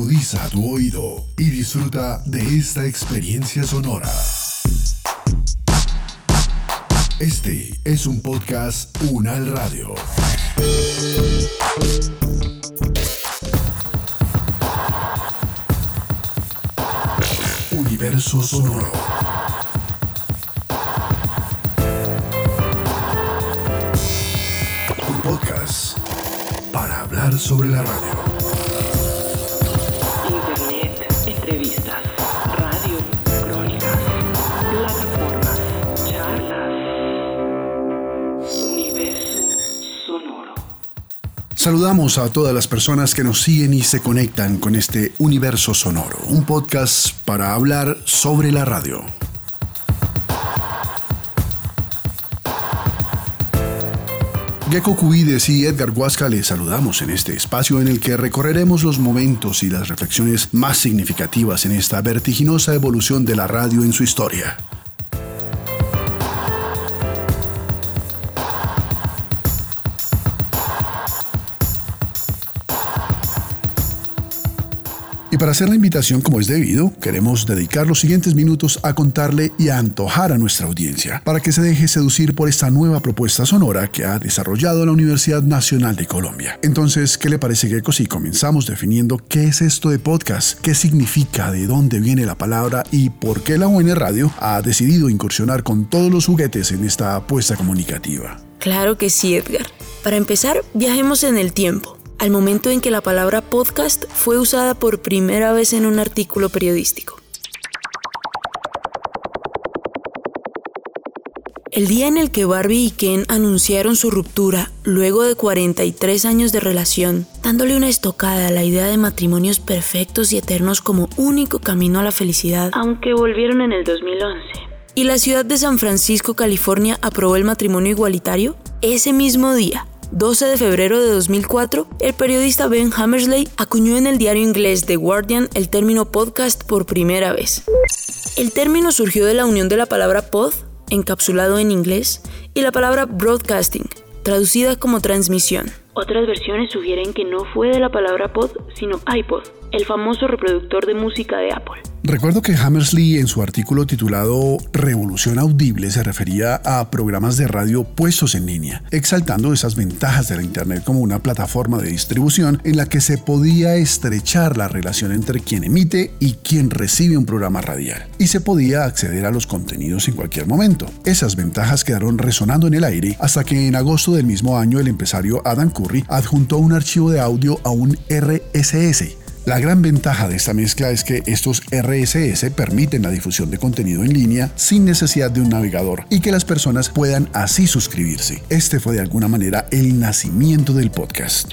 Agudiza tu oído y disfruta de esta experiencia sonora. Este es un podcast Unal Radio. Universo Sonoro. Un podcast para hablar sobre la radio. Saludamos a todas las personas que nos siguen y se conectan con este universo sonoro, un podcast para hablar sobre la radio. Gecko Cubides y Edgar Huasca les saludamos en este espacio en el que recorreremos los momentos y las reflexiones más significativas en esta vertiginosa evolución de la radio en su historia. Y para hacer la invitación como es debido, queremos dedicar los siguientes minutos a contarle y a antojar a nuestra audiencia para que se deje seducir por esta nueva propuesta sonora que ha desarrollado la Universidad Nacional de Colombia. Entonces, ¿qué le parece, Gecko, si comenzamos definiendo qué es esto de podcast, qué significa, de dónde viene la palabra y por qué la UN Radio ha decidido incursionar con todos los juguetes en esta apuesta comunicativa? Claro que sí, Edgar. Para empezar, viajemos en el tiempo, al momento en que la palabra podcast fue usada por primera vez en un artículo periodístico. El día en el que Barbie y Ken anunciaron su ruptura, luego de 43 años de relación, dándole una estocada a la idea de matrimonios perfectos y eternos como único camino a la felicidad, Aunque volvieron en el 2011. y la ciudad de San Francisco, California, aprobó el matrimonio igualitario, ese mismo día, 12 de febrero de 2004, el periodista Ben Hammersley acuñó en el diario inglés The Guardian el término podcast por primera vez. El término surgió de la unión de la palabra pod, encapsulado en inglés, y la palabra broadcasting, traducida como transmisión. Otras versiones sugieren que no fue de la palabra pod, sino iPod, el famoso reproductor de música de Apple. Recuerdo que Hammersley en su artículo titulado Revolución Audible se refería a programas de radio puestos en línea, exaltando esas ventajas de la Internet como una plataforma de distribución en la que se podía estrechar la relación entre quien emite y quien recibe un programa radial, y se podía acceder a los contenidos en cualquier momento. Esas ventajas quedaron resonando en el aire hasta que en agosto del mismo año el empresario Adam Curry adjuntó un archivo de audio a un RSS la gran ventaja de esta mezcla es que estos RSS permiten la difusión de contenido en línea sin necesidad de un navegador y que las personas puedan así suscribirse. Este fue de alguna manera el nacimiento del podcast.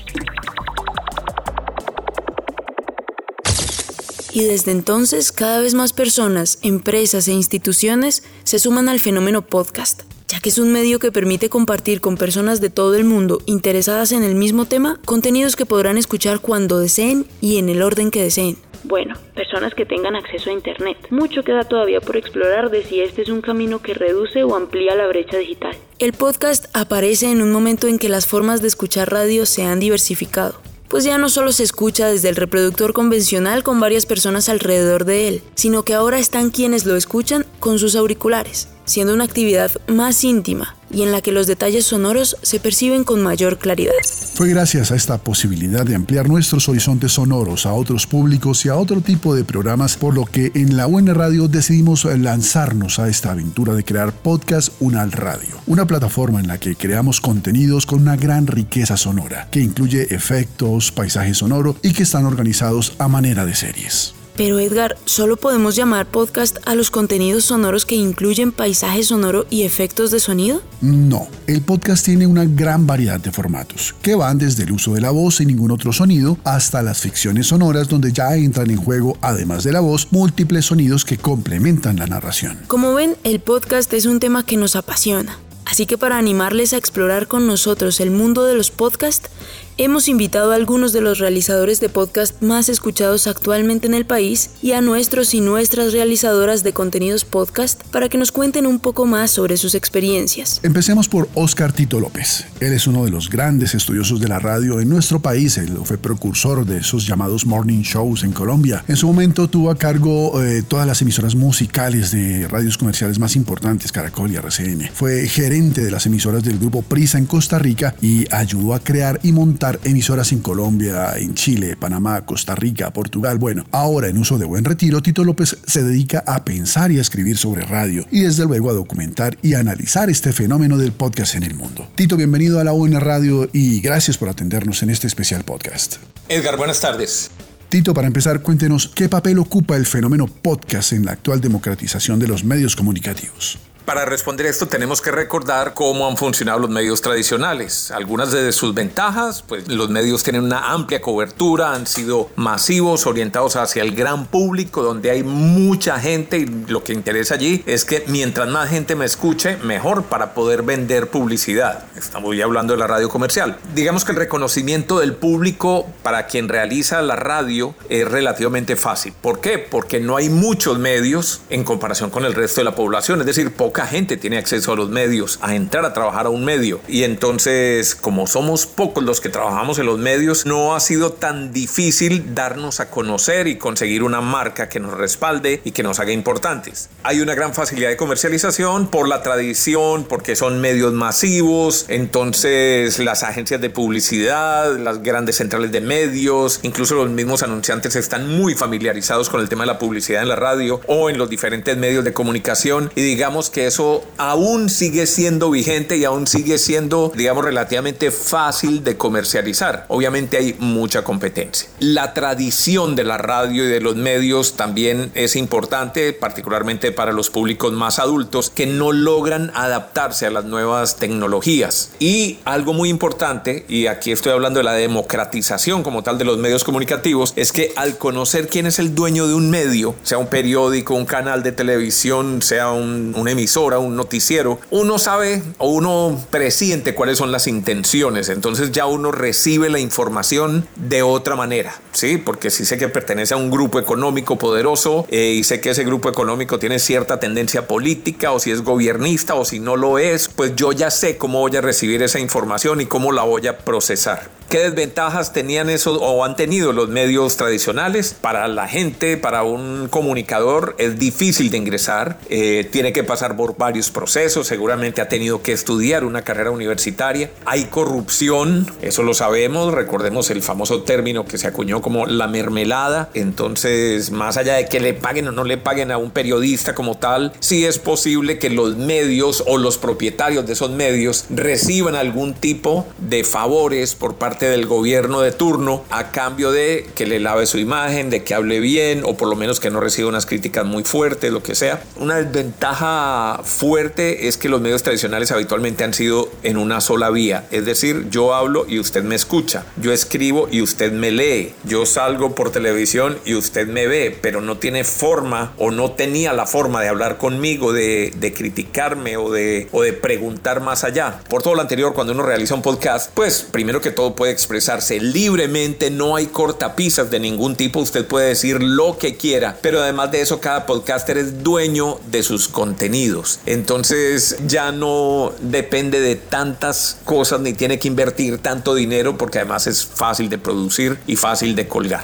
Y desde entonces cada vez más personas, empresas e instituciones se suman al fenómeno podcast, ya que es un medio que permite compartir con personas de todo el mundo interesadas en el mismo tema contenidos que podrán escuchar cuando deseen y en el orden que deseen. Bueno, personas que tengan acceso a Internet. Mucho queda todavía por explorar de si este es un camino que reduce o amplía la brecha digital. El podcast aparece en un momento en que las formas de escuchar radio se han diversificado, pues ya no solo se escucha desde el reproductor convencional con varias personas alrededor de él, sino que ahora están quienes lo escuchan con sus auriculares, siendo una actividad más íntima y en la que los detalles sonoros se perciben con mayor claridad. Fue gracias a esta posibilidad de ampliar nuestros horizontes sonoros a otros públicos y a otro tipo de programas por lo que en la UN Radio decidimos lanzarnos a esta aventura de crear Podcast Unal Radio, una plataforma en la que creamos contenidos con una gran riqueza sonora, que incluye efectos, paisaje sonoro y que están organizados a manera de series. Pero Edgar, ¿solo podemos llamar podcast a los contenidos sonoros que incluyen paisaje sonoro y efectos de sonido? No, el podcast tiene una gran variedad de formatos, que van desde el uso de la voz sin ningún otro sonido hasta las ficciones sonoras donde ya entran en juego, además de la voz, múltiples sonidos que complementan la narración. Como ven, el podcast es un tema que nos apasiona. Así que para animarles a explorar con nosotros el mundo de los podcasts, hemos invitado a algunos de los realizadores de podcast más escuchados actualmente en el país y a nuestros y nuestras realizadoras de contenidos podcast para que nos cuenten un poco más sobre sus experiencias. Empecemos por Oscar Tito López. Él es uno de los grandes estudiosos de la radio en nuestro país. Él fue precursor de esos llamados morning shows en Colombia. En su momento tuvo a cargo eh, todas las emisoras musicales de radios comerciales más importantes, Caracol y RCN. Fue gerente de las emisoras del grupo Prisa en Costa Rica y ayudó a crear y montar emisoras en Colombia, en Chile, Panamá, Costa Rica, Portugal. Bueno, ahora en uso de buen retiro, Tito López se dedica a pensar y a escribir sobre radio y desde luego a documentar y analizar este fenómeno del podcast en el mundo. Tito, bienvenido a la UN Radio y gracias por atendernos en este especial podcast. Edgar, buenas tardes. Tito, para empezar, cuéntenos qué papel ocupa el fenómeno podcast en la actual democratización de los medios comunicativos. Para responder esto tenemos que recordar cómo han funcionado los medios tradicionales. Algunas de sus ventajas, pues los medios tienen una amplia cobertura, han sido masivos, orientados hacia el gran público, donde hay mucha gente y lo que interesa allí es que mientras más gente me escuche, mejor para poder vender publicidad. Estamos ya hablando de la radio comercial. Digamos que el reconocimiento del público para quien realiza la radio es relativamente fácil. ¿Por qué? Porque no hay muchos medios en comparación con el resto de la población, es decir, poca gente tiene acceso a los medios, a entrar a trabajar a un medio. Y entonces, como somos pocos los que trabajamos en los medios, no ha sido tan difícil darnos a conocer y conseguir una marca que nos respalde y que nos haga importantes. Hay una gran facilidad de comercialización por la tradición, porque son medios masivos, entonces las agencias de publicidad, las grandes centrales de medios, incluso los mismos anunciantes están muy familiarizados con el tema de la publicidad en la radio o en los diferentes medios de comunicación y digamos que eso aún sigue siendo vigente y aún sigue siendo, digamos, relativamente fácil de comercializar. Obviamente hay mucha competencia. La tradición de la radio y de los medios también es importante, particularmente para los públicos más adultos que no logran adaptarse a las nuevas tecnologías. Y algo muy importante, y aquí estoy hablando de la democratización como tal de los medios comunicativos, es que al conocer quién es el dueño de un medio, sea un periódico, un canal de televisión, sea un, un emisor, un noticiero, uno sabe o uno presiente cuáles son las intenciones, entonces ya uno recibe la información de otra manera, ¿sí? Porque si sé que pertenece a un grupo económico poderoso eh, y sé que ese grupo económico tiene cierta tendencia política o si es gobernista o si no lo es, pues yo ya sé cómo voy a recibir esa información y cómo la voy a procesar. ¿Qué desventajas tenían eso o han tenido los medios tradicionales? Para la gente, para un comunicador es difícil de ingresar, eh, tiene que pasar por varios procesos, seguramente ha tenido que estudiar una carrera universitaria, hay corrupción, eso lo sabemos, recordemos el famoso término que se acuñó como la mermelada, entonces más allá de que le paguen o no le paguen a un periodista como tal, sí es posible que los medios o los propietarios de esos medios reciban algún tipo de favores por parte del gobierno de turno a cambio de que le lave su imagen, de que hable bien o por lo menos que no reciba unas críticas muy fuertes, lo que sea. Una desventaja fuerte es que los medios tradicionales habitualmente han sido en una sola vía, es decir, yo hablo y usted me escucha, yo escribo y usted me lee, yo salgo por televisión y usted me ve, pero no tiene forma o no tenía la forma de hablar conmigo, de, de criticarme o de, o de preguntar más allá. Por todo lo anterior, cuando uno realiza un podcast, pues primero que todo puede expresarse libremente, no hay cortapisas de ningún tipo, usted puede decir lo que quiera, pero además de eso cada podcaster es dueño de sus contenidos, entonces ya no depende de tantas cosas ni tiene que invertir tanto dinero porque además es fácil de producir y fácil de colgar.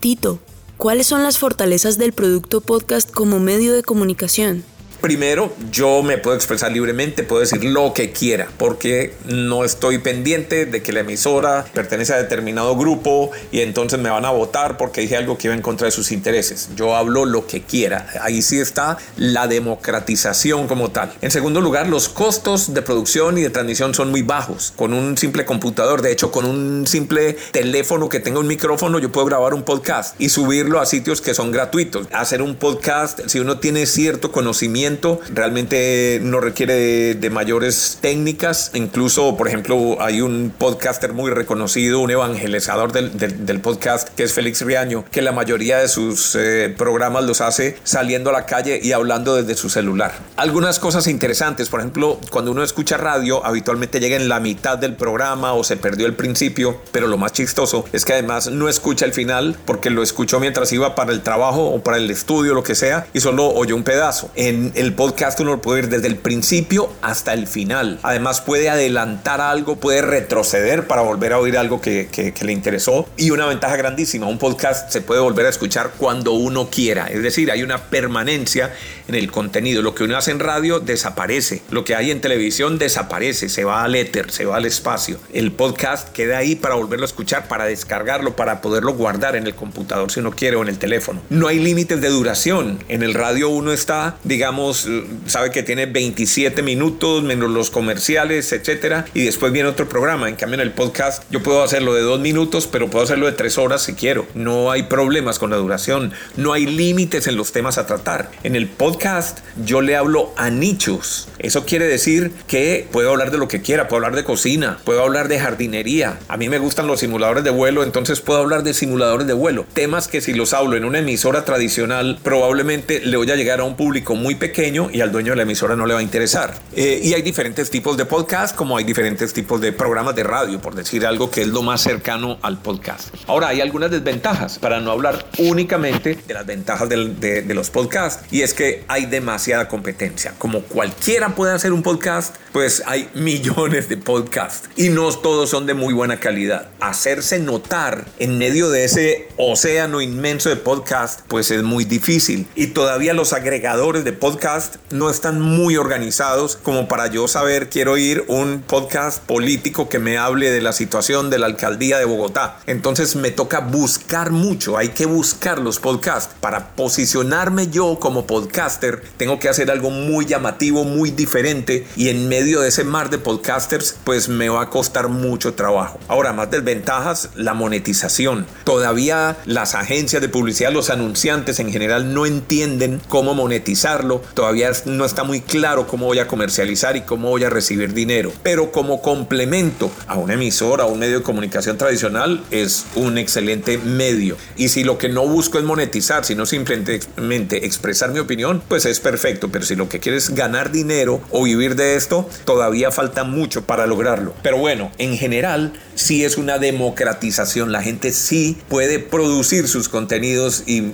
Tito, ¿cuáles son las fortalezas del producto podcast como medio de comunicación? Primero, yo me puedo expresar libremente, puedo decir lo que quiera, porque no estoy pendiente de que la emisora pertenece a determinado grupo y entonces me van a votar porque dije algo que iba en contra de sus intereses. Yo hablo lo que quiera. Ahí sí está la democratización como tal. En segundo lugar, los costos de producción y de transmisión son muy bajos. Con un simple computador, de hecho, con un simple teléfono que tenga un micrófono, yo puedo grabar un podcast y subirlo a sitios que son gratuitos. Hacer un podcast, si uno tiene cierto conocimiento, realmente no requiere de, mayores técnicas. Incluso, por ejemplo, hay un podcaster muy reconocido, un evangelizador del, podcast, que es Félix Riaño, que la mayoría de sus eh, programas los hace saliendo a la calle y hablando desde su celular. Algunas cosas interesantes, por ejemplo, cuando uno escucha radio, habitualmente llega en la mitad del programa o se perdió el principio, pero lo más chistoso es que además no escucha el final porque lo escuchó mientras iba para el trabajo o para el estudio, lo que sea, y solo oyó un pedazo. En el podcast uno lo puede ir desde el principio hasta el final. Además puede adelantar algo, puede retroceder para volver a oír algo que, que, le interesó. Y una ventaja grandísima, un podcast se puede volver a escuchar cuando uno quiera. Es decir, hay una permanencia en el contenido. Lo que uno hace en radio desaparece. Lo que hay en televisión desaparece, se va al éter, se va al espacio. El podcast queda ahí para volverlo a escuchar, para descargarlo, para poderlo guardar en el computador si uno quiere o en el teléfono. No hay límites de duración. En el radio uno está, digamos, sabe que tiene 27 minutos menos los comerciales, etcétera, y después viene otro programa. En cambio, en el podcast yo puedo hacerlo de dos minutos, pero puedo hacerlo de tres horas si quiero. No hay problemas con la duración, no hay límites en los temas a tratar. En el podcast yo le hablo a nichos. Eso quiere decir que puedo hablar de lo que quiera, puedo hablar de cocina, puedo hablar de jardinería. A mí me gustan los simuladores de vuelo, entonces puedo hablar de simuladores de vuelo. Temas que si los hablo en una emisora tradicional, probablemente le voy a llegar a un público muy pequeño y al dueño de la emisora no le va a interesar. Eh, y hay diferentes tipos de podcast, como hay diferentes tipos de programas de radio, por decir algo que es lo más cercano al podcast. Ahora, hay algunas desventajas, para no hablar únicamente de las ventajas de, de los podcasts, y es que hay demasiada competencia. Como cualquiera puede hacer un podcast, pues hay millones de podcasts y no todos son de muy buena calidad. Hacerse notar en medio de ese océano inmenso de podcast, pues es muy difícil. Y todavía los agregadores de podcast no están muy organizados como para yo saber, quiero oír un podcast político que me hable de la situación de la alcaldía de Bogotá. Entonces me toca buscar mucho, hay que buscar los podcasts. Para posicionarme yo como podcaster, tengo que hacer algo muy llamativo, muy diferente y en medio de ese mar de podcasters, pues me va a costar mucho trabajo. Ahora, más desventajas, la monetización. Todavía las agencias de publicidad, los anunciantes en general no entienden cómo monetizarlo. Todavía no está muy claro cómo voy a comercializar y cómo voy a recibir dinero. Pero como complemento a una emisora, a un medio de comunicación tradicional, es un excelente medio. Y si lo que no busco es monetizar, sino simplemente expresar mi opinión, pues es perfecto. Pero si lo que quieres ganar dinero o vivir de esto, todavía falta mucho para lograrlo. Pero bueno, en general, sí es una democratización. La gente sí puede producir sus contenidos y,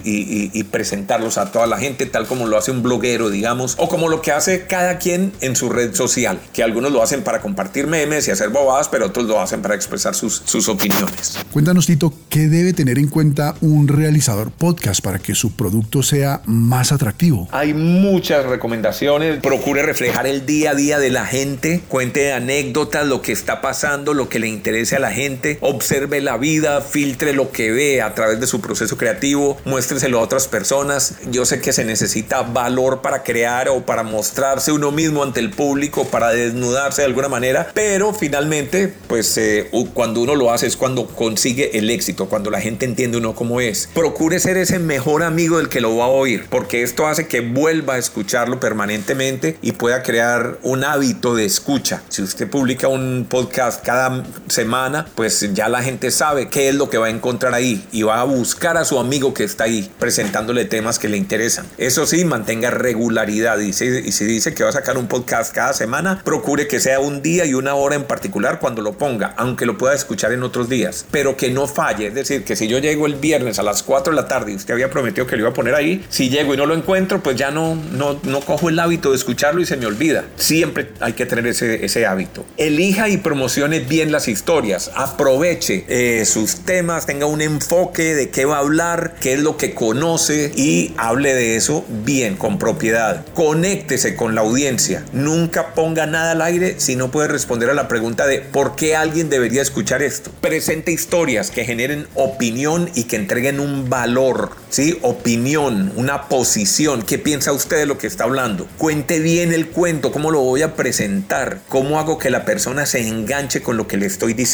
presentarlos a toda la gente, tal como lo hace un bloguero, digamos, o como lo que hace cada quien en su red social, que algunos lo hacen para compartir memes y hacer bobadas, pero otros lo hacen para expresar sus, sus opiniones. Cuéntanos, Tito, ¿qué debe tener en cuenta un realizador podcast para que su producto sea más atractivo? Hay muchas recomendaciones. Procure reflejar el día a día de la gente, cuente anécdotas, lo que está pasando, lo que le interesa a la gente, observe la vida, filtre lo que ve a través de su proceso creativo, muéstreselo a otras personas. Yo sé que se necesita valor para crear o para mostrarse uno mismo ante el público, para desnudarse de alguna manera, pero finalmente, pues eh, cuando uno lo hace es cuando consigue el éxito, cuando la gente entiende uno cómo es. Procure ser ese mejor amigo del que lo va a oír, porque esto hace que vuelva a escucharlo permanentemente y pueda crear un hábito de escucha. Si usted publica un podcast cada semana, pues ya la gente sabe qué es lo que va a encontrar ahí y va a buscar a su amigo que está ahí presentándole temas que le interesan. Eso sí, mantenga regularidad y si, y si dice que va a sacar un podcast cada semana, procure que sea un día y una hora en particular cuando lo ponga, aunque lo pueda escuchar en otros días, pero que no falle. Es decir, que si yo llego el viernes a las 4 de la tarde y usted había prometido que lo iba a poner ahí, si llego y no lo encuentro, pues ya no, no, no cojo el hábito de escucharlo y se me olvida. Siempre hay que tener ese, ese hábito. Elija y promocione bien las historias aproveche eh, sus temas, tenga un enfoque de qué va a hablar, qué es lo que conoce y hable de eso bien, con propiedad. Conéctese con la audiencia. Nunca ponga nada al aire si no puede responder a la pregunta de por qué alguien debería escuchar esto. Presente historias que generen opinión y que entreguen un valor, ¿sí? Opinión, una posición. ¿Qué piensa usted de lo que está hablando? Cuente bien el cuento, cómo lo voy a presentar, cómo hago que la persona se enganche con lo que le estoy diciendo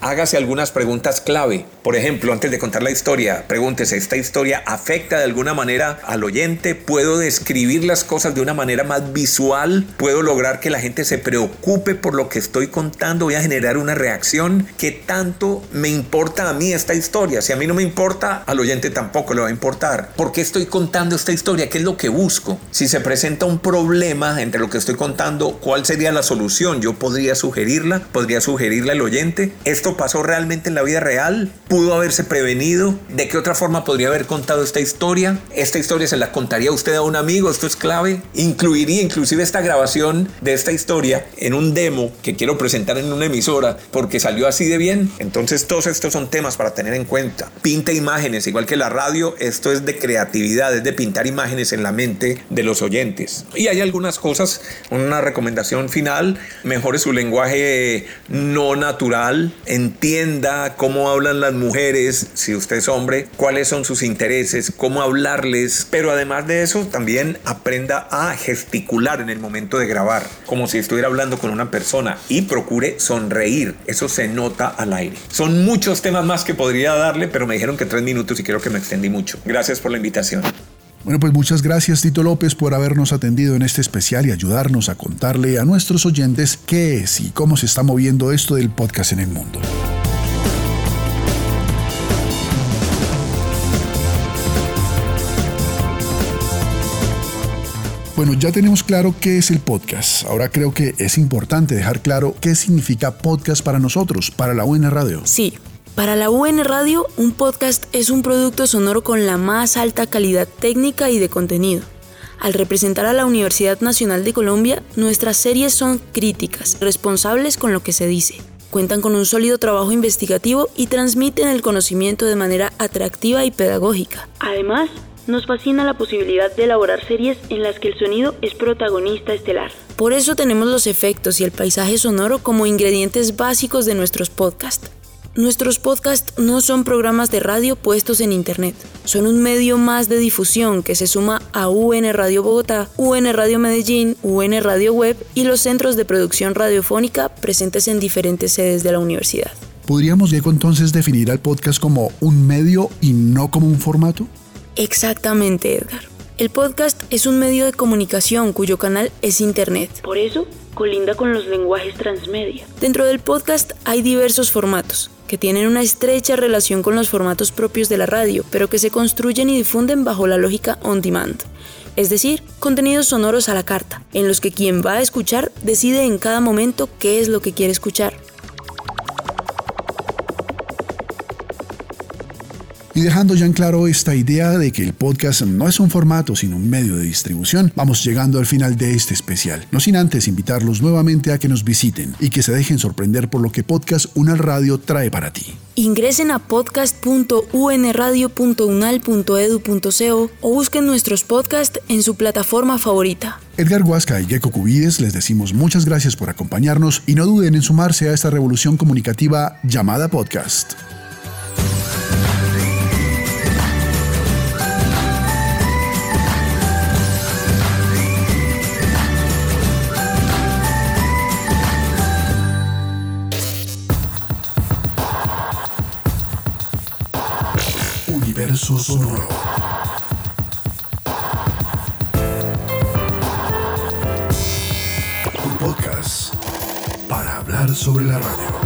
Hágase algunas preguntas clave. Por ejemplo, antes de contar la historia, pregúntese, ¿esta historia afecta de alguna manera al oyente? ¿Puedo describir las cosas de una manera más visual, puedo lograr que la gente se preocupe por lo que estoy contando, voy a generar una reacción que tanto me importa a mí esta historia. Si a mí no me importa, al oyente tampoco le va a importar. ¿Por qué estoy contando esta historia? ¿Qué es lo que busco? Si se presenta un problema entre lo que estoy contando, ¿cuál sería la solución? Yo podría sugerirla, podría sugerirle al oyente. ¿Esto pasó realmente en la vida real? ¿Pudo haberse prevenido? ¿De qué otra forma podría haber contado esta historia? ¿Esta historia se la contaría usted a un amigo? Esto es clave. Incluiría inclusive esta grabación de esta historia en un demo que quiero presentar en una emisora porque salió así de bien. Entonces todos estos son temas para tener en cuenta. Pinta imágenes, igual que la radio, esto es de creatividad, es de pintar imágenes en la mente de los oyentes. Y hay algunas cosas, una recomendación final, mejore su lenguaje no natural, entienda cómo hablan las mujeres, si usted es hombre, cuáles son sus intereses, cómo hablarles, pero además de eso también aprenda a gesticular en el momento de grabar, como si estuviera hablando con una persona y procure sonreír, eso se nota al aire. Son muchos temas más que podría darle, pero me dijeron que tres minutos y creo que me extendí mucho. Gracias por la invitación. Bueno, pues muchas gracias Tito López por habernos atendido en este especial y ayudarnos a contarle a nuestros oyentes qué es y cómo se está moviendo esto del podcast en el mundo. Bueno, ya tenemos claro qué es el podcast. Ahora creo que es importante dejar claro qué significa podcast para nosotros, para la UN Radio. Sí, para la UN Radio, un podcast es un producto sonoro con la más alta calidad técnica y de contenido. Al representar a la Universidad Nacional de Colombia, nuestras series son críticas, responsables con lo que se dice. Cuentan con un sólido trabajo investigativo y transmiten el conocimiento de manera atractiva y pedagógica. Además, nos fascina la posibilidad de elaborar series en las que el sonido es protagonista estelar. Por eso tenemos los efectos y el paisaje sonoro como ingredientes básicos de nuestros podcasts. Nuestros podcasts no son programas de radio puestos en Internet, son un medio más de difusión que se suma a UN Radio Bogotá, UN Radio Medellín, UN Radio Web y los centros de producción radiofónica presentes en diferentes sedes de la universidad. ¿Podríamos, Diego, entonces definir al podcast como un medio y no como un formato? Exactamente, Edgar. El podcast es un medio de comunicación cuyo canal es Internet. Por eso, colinda con los lenguajes transmedia. Dentro del podcast hay diversos formatos, que tienen una estrecha relación con los formatos propios de la radio, pero que se construyen y difunden bajo la lógica on demand. Es decir, contenidos sonoros a la carta, en los que quien va a escuchar decide en cada momento qué es lo que quiere escuchar. Y dejando ya en claro esta idea de que el podcast no es un formato sino un medio de distribución, vamos llegando al final de este especial. No sin antes invitarlos nuevamente a que nos visiten y que se dejen sorprender por lo que Podcast Unal Radio trae para ti. Ingresen a podcast.unradio.unal.edu.co o busquen nuestros podcasts en su plataforma favorita. Edgar Huasca y Gecko Cubides les decimos muchas gracias por acompañarnos y no duden en sumarse a esta revolución comunicativa llamada podcast. Universo Sonoro. Un podcast para hablar sobre la radio.